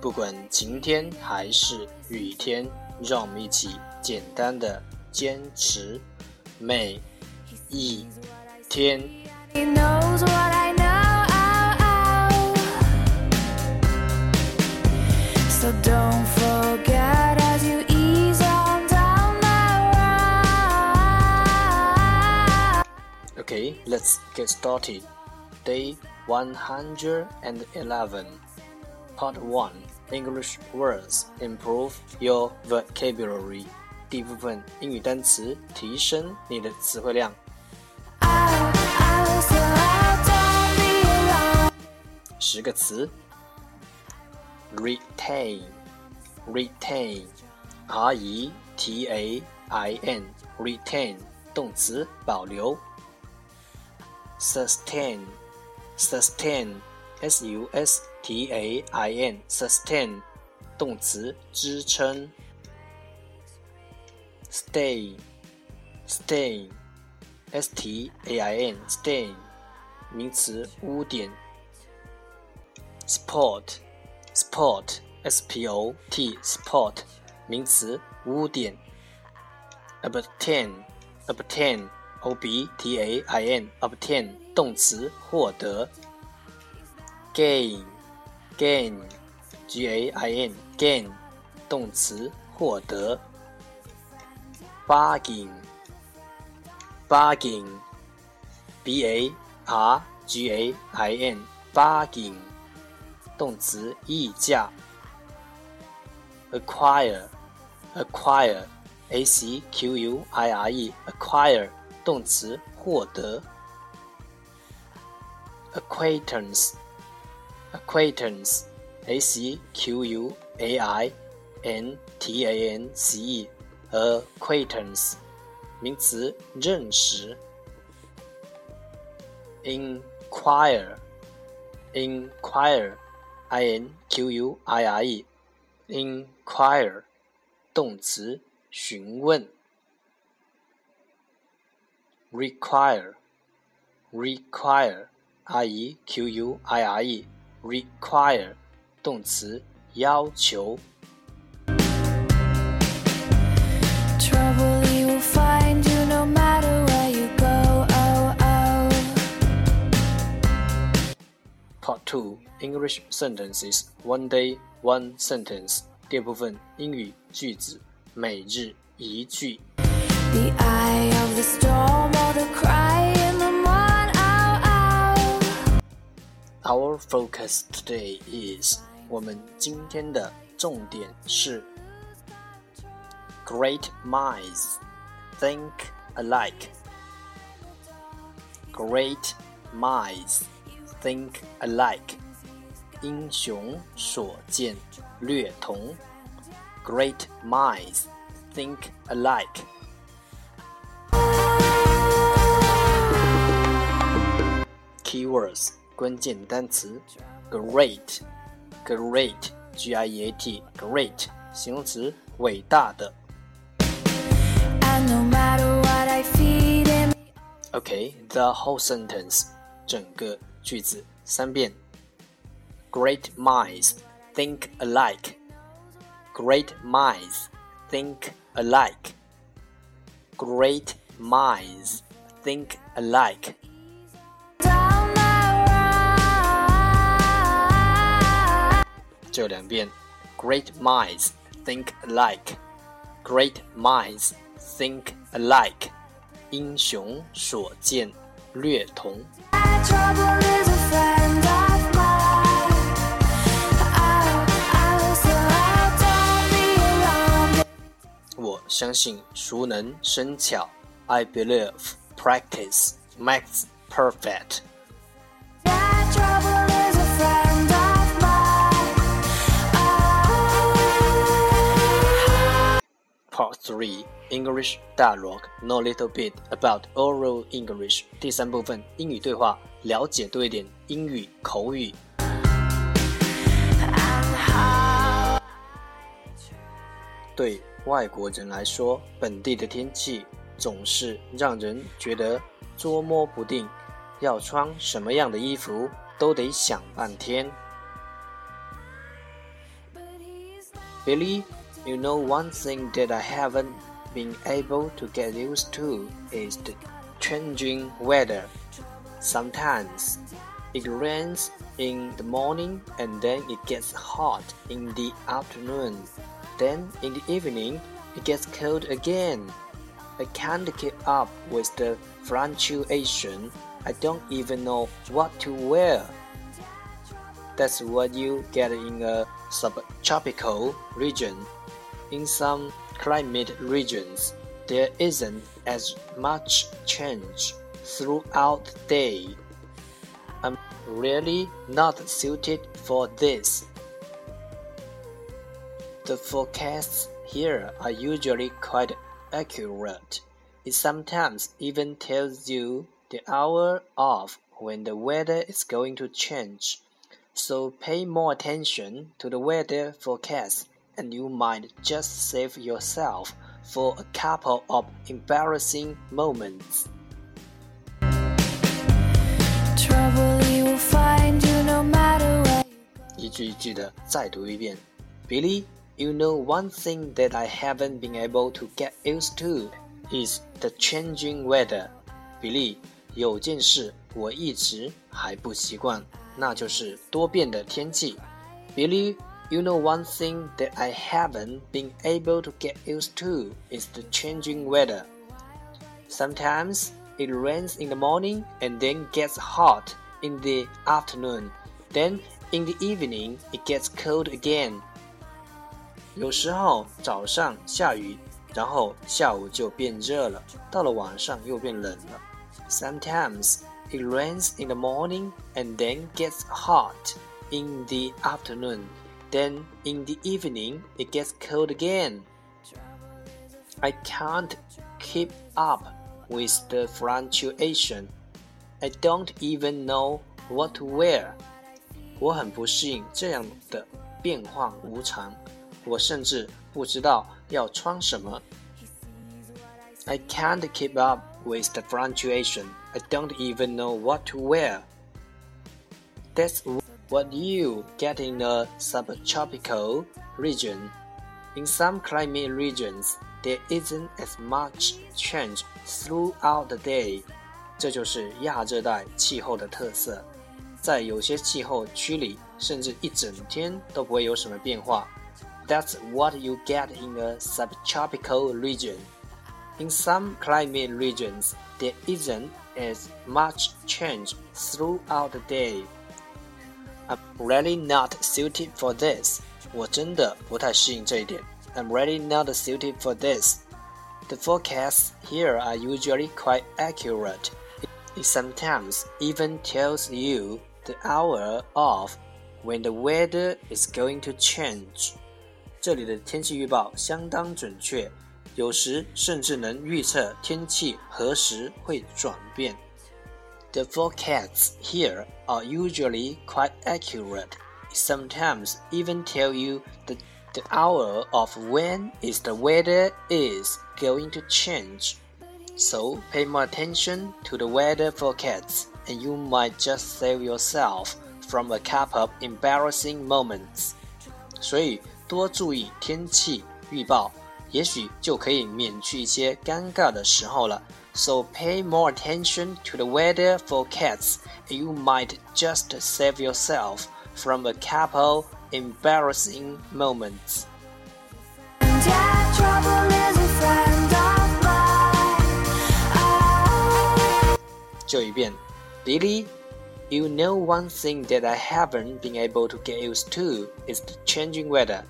不管晴天还是雨天，让我们一起简单的坚持每一天。 He knows what I know ow, ow. So don't forget as you ease on down the road Okay, let's get started. Day 111. Part 1 English words improve your vocabulary. 第一部分英语单词提升你的词汇量。 Ow, ow, so don't be alone 十个词：retain, retain, r e t a i n, retain 动词保留。sustain, sustain, s u s t a i n, sustain 动词支撑。stay, stay, s t a i n, stay 名词污点。sport sport s p o t sport 名词污点 obtain obtain o b t a i n obtain 动词获得 gain gain g a i n gain 动词获得 bargain bargain b a r g a i n bargain 动词议价。acquire acquire a c q u i r e acquire 动词获得。acquaintance acquaintance a c q u a i n t a n c e acquaintance 名词认识。inquire inquire i n q u i r e inquire 动词询问。require require r e q u i r e require 动词要求。 Trouble you will find you no matter where you go oh oh Part Two English Sentences One Day One Sentence 第二部分英语句子每日一句。 The eye of the storm or the cry Our focus today is 我们今天的重点是 Great minds think alike. Great minds think alike. 英雄所见略同。Great minds think alike. Keywords 关键单词 great great g i e a t great 形容词伟大的。 And no matter what I feed him Okay, the whole sentence 整个句子三遍。Great minds think alike. Great minds think alike. Great minds think alike. 就两遍。Great minds think alike. Great minds think alike. 英雄所见略同。 My trouble is a friend of mine. Oh, oh, so don't be alarmed. 我相信熟能生巧。I believe practice makes perfect. Part Three English Dialogue Know a little bit about oral English. 第三部分英语对话，了解多一点英语口语。对外国人来说，本地的天气总是让人觉得捉摸不定，要穿什么样的衣服都得想半天。Billy, you know one thing that I haven't been able to get used to is the changing weather. Sometimes it rains in the morning and then it gets hot in the afternoon. Then in the evening it gets cold again. I can't keep up with the fluctuation. I don't even know what to wear. That's what you get in a subtropical region. In some climate regions, there isn't as much change throughout the day. I'm really not suited for this. The forecasts here are usually quite accurate. It sometimes even tells you the hour of when the weather is going to change. So pay more attention to the weather forecast and you might just save yourself for a couple of embarrassing moments. trouble you will find you no matter where 一句一句的再读一遍。Billy, you know one thing that I haven't been able to get used to is the changing weather. 比利，有件事我一直还不习惯，那就是多变的天气。Billy, you know one thing that I haven't been able to get used to is the changing weather. Sometimes it rains in the morning and then gets hot in the afternoon. Then in the evening it gets cold again. 有时候早上下雨，然后下午就变热了，到了晚上又变冷了。Sometimes it rains in the morning and then gets hot in the afternoon. Then in the evening it gets cold again. I can't keep up with the fluctuation. I don't even know what to wear. 我很不适应这样的变化无常，我甚至不知道要穿什么。I can't keep up with the fluctuation. I don't even know what to wear. That's what you get in a subtropical region. In some climate regions, there isn't as much change throughout the day. 这就是亚热带气候的特色。在有些气候区里，甚至一整天都不会有什么变化。That's what you get in a subtropical region. In some climate regions, there isn't as much change throughout the day. I'm really not suited for this. 我真的不太适应这一点。I'm really not suited for this. The forecasts here are usually quite accurate. It sometimes even tells you the hour of when the weather is going to change. 这里的天气预报相当准确，有时甚至能预测天气何时会转变。 The forecasts here are usually quite accurate. Sometimes even tell you the, the hour of when is the weather is going to change. So pay more attention to the weather forecasts and you might just save yourself from a couple of embarrassing moments. 所以多注意天气预报，也许就可以免去一些尴尬的时候了。 so pay more attention to the weather for and you might just save yourself from a couple embarrassing moments. You know one thing that I haven't been able to get used to is the changing weather.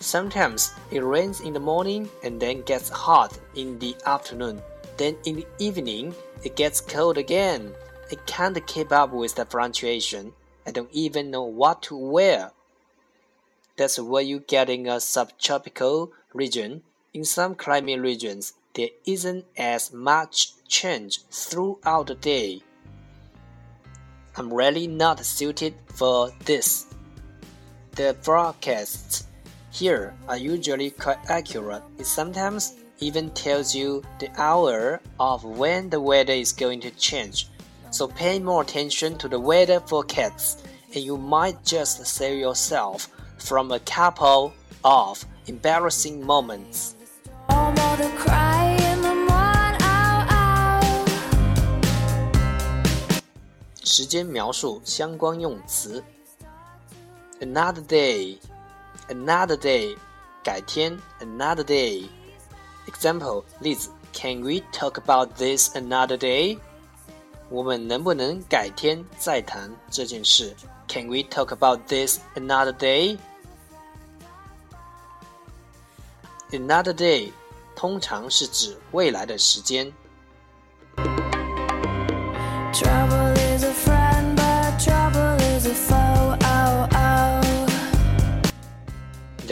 Sometimes it rains in the morning and then gets hot in the afternoon. Then in the evening it gets cold again. I can't keep up with the fluctuation. I don't even know what to wear. That's what you get in a subtropical region. In some climate regions, there isn't as much change throughout the day. I'm really not suited for this. The forecasts here are usually quite accurate. It sometimes even tells you the hour of when the weather is going to change. So pay more attention to the weather forecasts, and you might just save yourself from a couple of embarrassing moments. Another day, another day, 改天 another day。Example 例子：Can we talk about this another day？我们能不能改天再谈这件事？Can we talk about this another day？Another day 通常是指未来的时间。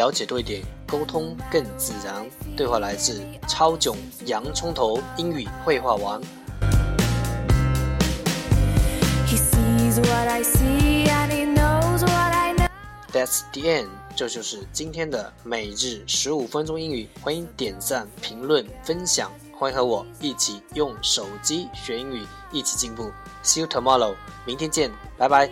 了解多一点，沟通更自然。对话来自超囧洋葱头英语绘画王。That's the end，这就是今天的每日十五分钟英语。欢迎点赞、评论、分享，欢迎和我一起用手机学英语，一起进步。See you tomorrow，明天见，拜拜。